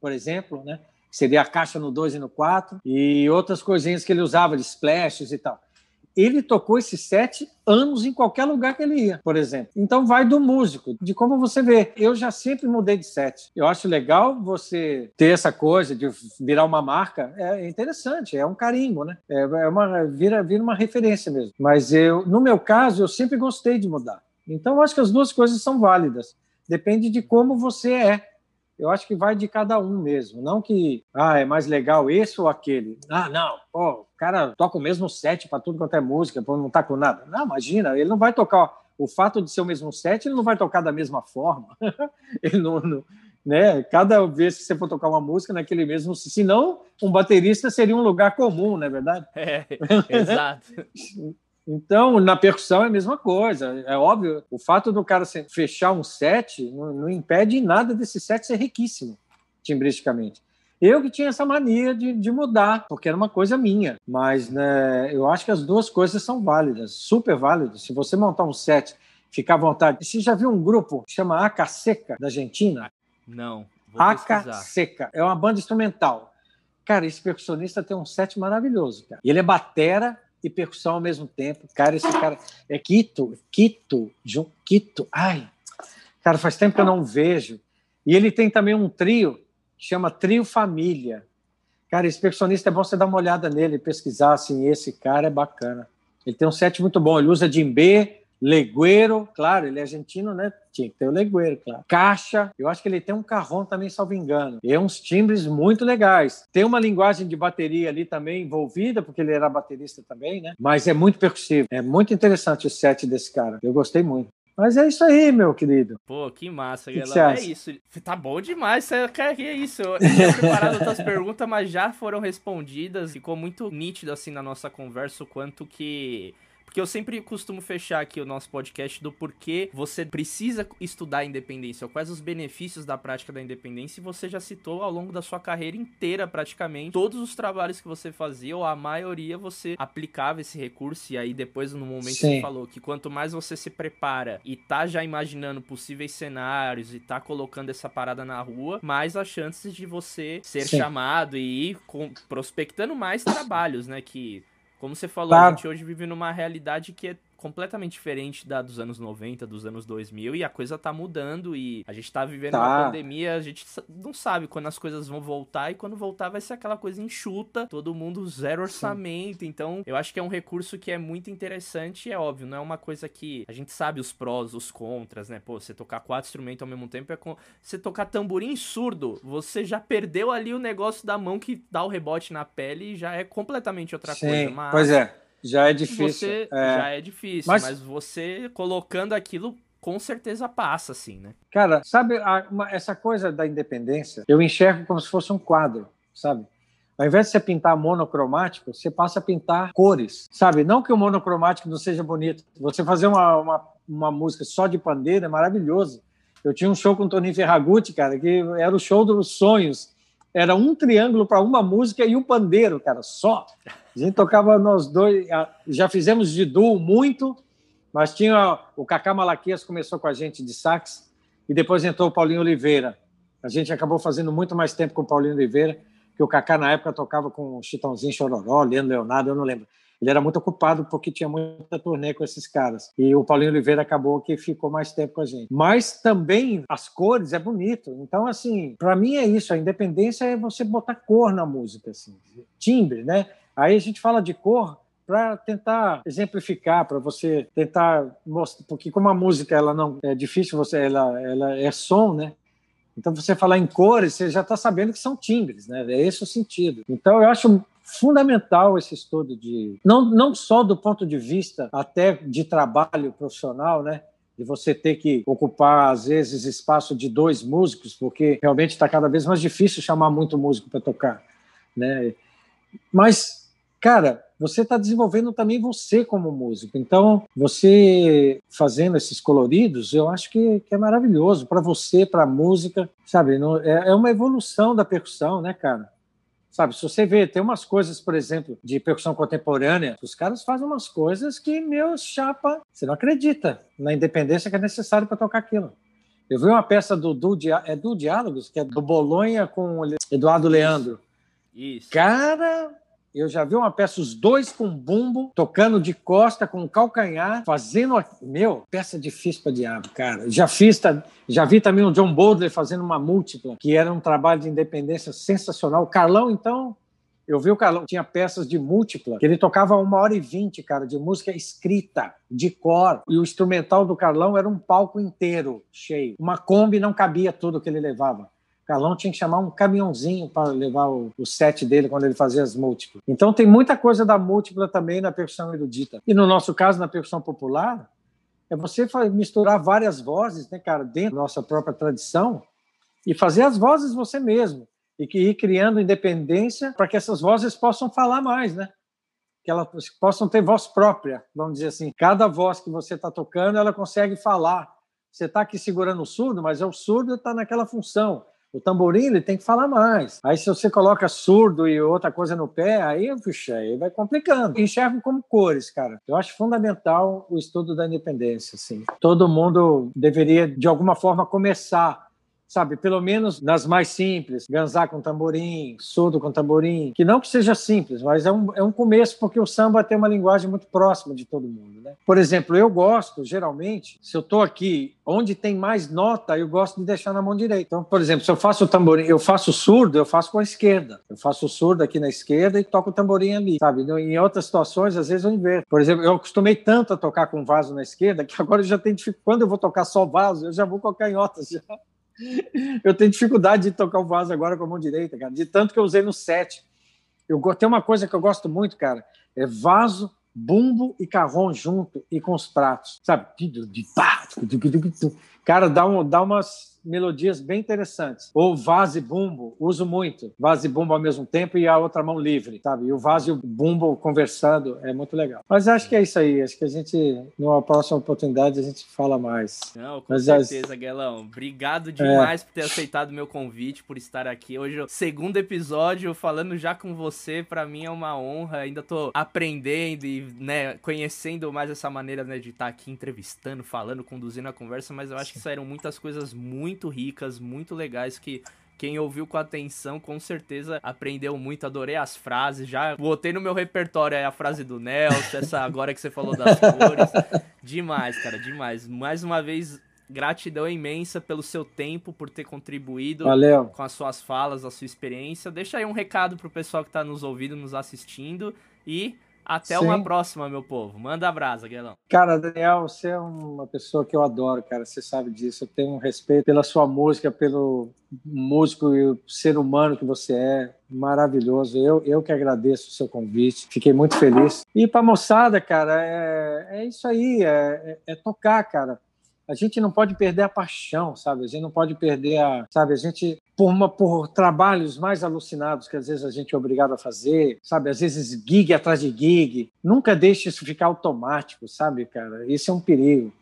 B: por exemplo, né? Seria a caixa no 2 e no 4, e outras coisinhas que ele usava de splashes e tal ele tocou esses sete anos em qualquer lugar que ele ia, por exemplo. Então vai do músico, de como você vê. Eu já sempre mudei de set. Eu acho legal você ter essa coisa de virar uma marca. É interessante, é um carimbo, né? É, é uma vira, vira uma referência mesmo. Mas eu, no meu caso, eu sempre gostei de mudar. Então eu acho que as duas coisas são válidas. Depende de como você é Eu acho que vai de cada um mesmo. Não que, ah, é mais legal esse ou aquele. Ah, não, pô, o cara toca o mesmo set para tudo quanto é música, pô, não tá com nada. Não, imagina, ele não vai tocar. O fato de ser o mesmo set, ele não vai tocar da mesma forma. ele não, não né? Cada vez que você for tocar uma música naquele mesmo, se não, um baterista seria um lugar comum, não é verdade?
A: É, exato.
B: Então, na percussão é a mesma coisa. É óbvio, o fato do cara fechar um set não, não impede nada desse set ser riquíssimo, timbristicamente. Eu que tinha essa mania de, de, mudar, porque era uma coisa minha. Mas né, eu acho que as duas coisas são válidas, super válidas. Se você montar um set, ficar à vontade. Você já viu um grupo que chama Aca Seca, da Argentina?
A: Não.
B: Aca Seca. É uma banda instrumental. Cara, esse percussionista tem um set maravilhoso, cara. E ele é batera e percussão ao mesmo tempo. Cara, esse cara é Quito, Quito, Quito. Ai, cara, faz tempo que eu não vejo. E ele tem também um trio chama Trio Família. Cara, esse percussionista é bom você dar uma olhada nele, pesquisar assim, esse cara é bacana. Ele tem um set muito bom, ele usa djembe, Legueiro, claro, ele é argentino, né? Tinha que ter o Legueiro, claro. Caixa, eu acho que ele tem um carrão também, salvo engano. E uns timbres muito legais. Tem uma linguagem de bateria ali também envolvida, porque ele era baterista também, né? Mas é muito percussivo. É muito interessante o set desse cara. Eu gostei muito. Mas é isso aí, meu querido.
A: Pô, que massa, que galera. É isso. Tá bom demais. Que é isso? Eu tinha preparado outras perguntas, mas já foram respondidas. Ficou muito nítido assim na nossa conversa o quanto que porque eu sempre costumo fechar aqui o nosso podcast do porquê você precisa estudar a independência, quais os benefícios da prática da independência, e você já citou ao longo da sua carreira inteira, praticamente, todos os trabalhos que você fazia, ou a maioria, você aplicava esse recurso, e aí depois, no momento, Sim. você falou que quanto mais você se prepara e tá já imaginando possíveis cenários e tá colocando essa parada na rua, mais as chances de você ser Sim. chamado e ir prospectando mais trabalhos, né? Que como você falou, tá. a gente hoje vive numa realidade que é completamente diferente da dos anos 90, dos anos 2000 e a coisa tá mudando e a gente tá vivendo tá. uma pandemia, a gente não sabe quando as coisas vão voltar e quando voltar vai ser aquela coisa enxuta, todo mundo zero orçamento, Sim. então eu acho que é um recurso que é muito interessante e é óbvio, não é uma coisa que a gente sabe os prós, os contras, né? Pô, você tocar quatro instrumentos ao mesmo tempo é com você tocar tamborim surdo, você já perdeu ali o negócio da mão que dá o rebote na pele e já é completamente outra
B: Sim,
A: coisa,
B: mas Pois é. Já é difícil.
A: Você é. já é difícil, mas... mas... você colocando aquilo com certeza passa, assim, né?
B: Cara, sabe a, uma, essa coisa da independência? Eu enxergo como se fosse um quadro, sabe? Ao invés de você pintar monocromático, você passa a pintar cores, sabe? Não que o monocromático não seja bonito. Você fazer uma, uma, uma música só de pandeiro é maravilhoso. Eu tinha um show com o Toninho Ferragutti, cara, que era o show dos sonhos. Era um triângulo para uma música e um pandeiro, cara, só. A gente tocava nós dois, já fizemos de duo muito, mas tinha o Cacá Malaquias começou com a gente de sax e depois entrou o Paulinho Oliveira. A gente acabou fazendo muito mais tempo com o Paulinho Oliveira, que o Cacá na época tocava com o Chitãozinho Chororó, Leandro Leonardo, eu não lembro. Ele era muito ocupado porque tinha muita turnê com esses caras. E o Paulinho Oliveira acabou que ficou mais tempo com a gente. Mas também as cores é bonito. Então, assim, para mim é isso. A independência é você botar cor na música, assim, timbre, né? Aí a gente fala de cor para tentar exemplificar, para você tentar mostrar, porque como a música ela não é difícil, você ela ela é som, né? Então você falar em cores, você já está sabendo que são timbres, né? É esse o sentido. Então eu acho fundamental esse estudo de não não só do ponto de vista até de trabalho profissional, né? de você ter que ocupar, às vezes, espaço de dois músicos, porque realmente está cada vez mais difícil chamar muito músico para tocar. Né? Mas cara, você está desenvolvendo também você como músico. Então, você fazendo esses coloridos, eu acho que, que é maravilhoso para você, para a música, sabe? Não, é, é, uma evolução da percussão, né, cara? Sabe, se você vê, tem umas coisas, por exemplo, de percussão contemporânea, os caras fazem umas coisas que, meu chapa, você não acredita na independência que é necessário para tocar aquilo. Eu vi uma peça do, do, é do Diálogos, que é do Bolonha com Eduardo Leandro.
A: Isso.
B: Cara, eu já vi uma peça, os dois com bumbo, tocando de costa, com calcanhar, fazendo. Meu, peça difícil para diabo, cara. Já fiz, já vi também o John Bowdler fazendo uma múltipla, que era um trabalho de independência sensacional. O Carlão, então, eu vi o Carlão, tinha peças de múltipla, que ele tocava uma hora e vinte, cara, de música escrita, de cor. E o instrumental do Carlão era um palco inteiro, cheio. Uma Kombi não cabia tudo que ele levava. Carlão tinha que chamar um caminhãozinho para levar o, o, set dele quando ele fazia as múltiplas. Então tem muita coisa da múltipla também na percussão erudita. E no nosso caso, na percussão popular, é você misturar várias vozes, né, cara, dentro da nossa própria tradição e fazer as vozes você mesmo e que ir criando independência para que essas vozes possam falar mais, né? Que elas possam ter voz própria, vamos dizer assim. Cada voz que você está tocando, ela consegue falar. Você está aqui segurando o surdo, mas é o surdo está naquela função. O tamborim ele tem que falar mais. Aí se você coloca surdo e outra coisa no pé, aí, puxa, aí vai complicando. Enxergam como cores, cara. Eu acho fundamental o estudo da independência, assim. Todo mundo deveria de alguma forma começar sabe? Pelo menos nas mais simples, ganzar com tamborim, surdo com tamborim, que não que seja simples, mas é um, é um começo, porque o samba tem uma linguagem muito próxima de todo mundo, né? Por exemplo, eu gosto, geralmente, se eu estou aqui onde tem mais nota, eu gosto de deixar na mão direita. Então, por exemplo, se eu faço tamborim, eu faço surdo, eu faço com a esquerda. Eu faço o surdo aqui na esquerda e toco o tamborim ali, sabe? Em outras situações, às vezes eu inverto. Por exemplo, eu acostumei tanto a tocar com vaso na esquerda que agora eu já tenho dificuldade. Quando eu vou tocar só vaso, eu já vou com a canhota já. Eu tenho dificuldade de tocar o vaso agora com a mão direita, cara, de tanto que eu usei no set. Eu tem uma coisa que eu gosto muito, cara, é vaso, bumbo e carrom junto e com os pratos, sabe? Cara, dá, um, dá umas melodias bem interessantes. Ou vaso e bumbo, uso muito. Vaso e bumbo ao mesmo tempo e a outra mão livre, sabe? E o vaso e o bumbo conversando é muito legal. Mas acho que é isso aí. Acho que a gente, numa próxima oportunidade, a gente fala mais.
A: Não, com Mas certeza, as... Guelão. Obrigado demais é. por ter aceitado o meu convite, por estar aqui. Hoje, segundo episódio, falando já com você, para mim é uma honra. Ainda tô aprendendo e, né, conhecendo mais essa maneira, né, de estar aqui entrevistando, falando, conduzindo a conversa, mas eu acho que saíram muitas coisas muito ricas, muito legais que quem ouviu com atenção, com certeza aprendeu muito, adorei as frases, já botei no meu repertório a frase do Nelson, essa agora que você falou das cores. Demais, cara, demais. Mais uma vez, gratidão imensa pelo seu tempo, por ter contribuído
B: Valeu.
A: com as suas falas, a sua experiência. Deixa aí um recado pro pessoal que tá nos ouvindo, nos assistindo e até Sim. uma próxima, meu povo. Manda abraço, Guelão.
B: Cara, Daniel, você é uma pessoa que eu adoro, cara. Você sabe disso. Eu tenho um respeito pela sua música, pelo músico e o ser humano que você é. Maravilhoso. Eu, eu que agradeço o seu convite. Fiquei muito feliz. E pra moçada, cara, é, é isso aí. É, é, é tocar, cara a gente não pode perder a paixão, sabe? A gente não pode perder a, sabe? A gente por, uma, por trabalhos mais alucinados que às vezes a gente é obrigado a fazer, sabe? Às vezes gig atrás de gig. Nunca deixe isso ficar automático, sabe, cara? Isso é um perigo.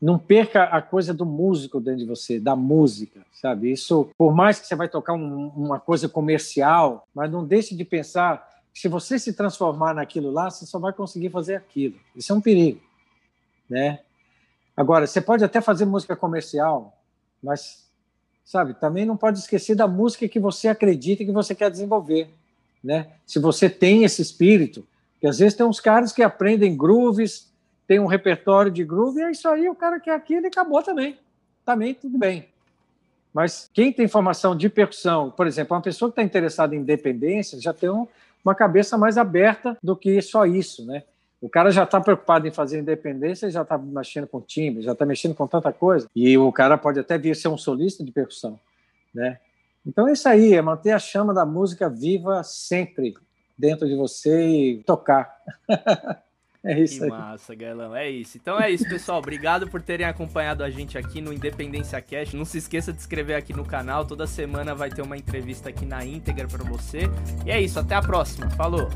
B: Não perca a coisa do músico dentro de você, da música, sabe? Isso, por mais que você vai tocar um, uma coisa comercial, mas não deixe de pensar que se você se transformar naquilo lá, você só vai conseguir fazer aquilo. Isso é um perigo, né? Agora, você pode até fazer música comercial, mas, sabe, também não pode esquecer da música que você acredita que você quer desenvolver, né? Se você tem esse espírito, que às vezes tem uns caras que aprendem grooves, tem um repertório de groove, e é isso aí, o cara quer aquilo e acabou também. Também tudo bem. Mas quem tem formação de percussão, por exemplo, uma pessoa que está interessada em independência, já tem um, uma cabeça mais aberta do que só isso, né? O cara já está preocupado em fazer independência, já está mexendo com timbre, já está mexendo com tanta coisa. E o cara pode até vir ser um solista de percussão, né? Então é isso aí, é manter a chama da música viva sempre dentro de você e tocar.
A: É isso que aí. massa, Galão. É isso. Então é isso, pessoal. Obrigado por terem acompanhado a gente aqui no Independência Cash. Não se esqueça de inscrever aqui no canal. Toda semana vai ter uma entrevista aqui na íntegra para você. E é isso. Até a próxima. Falou!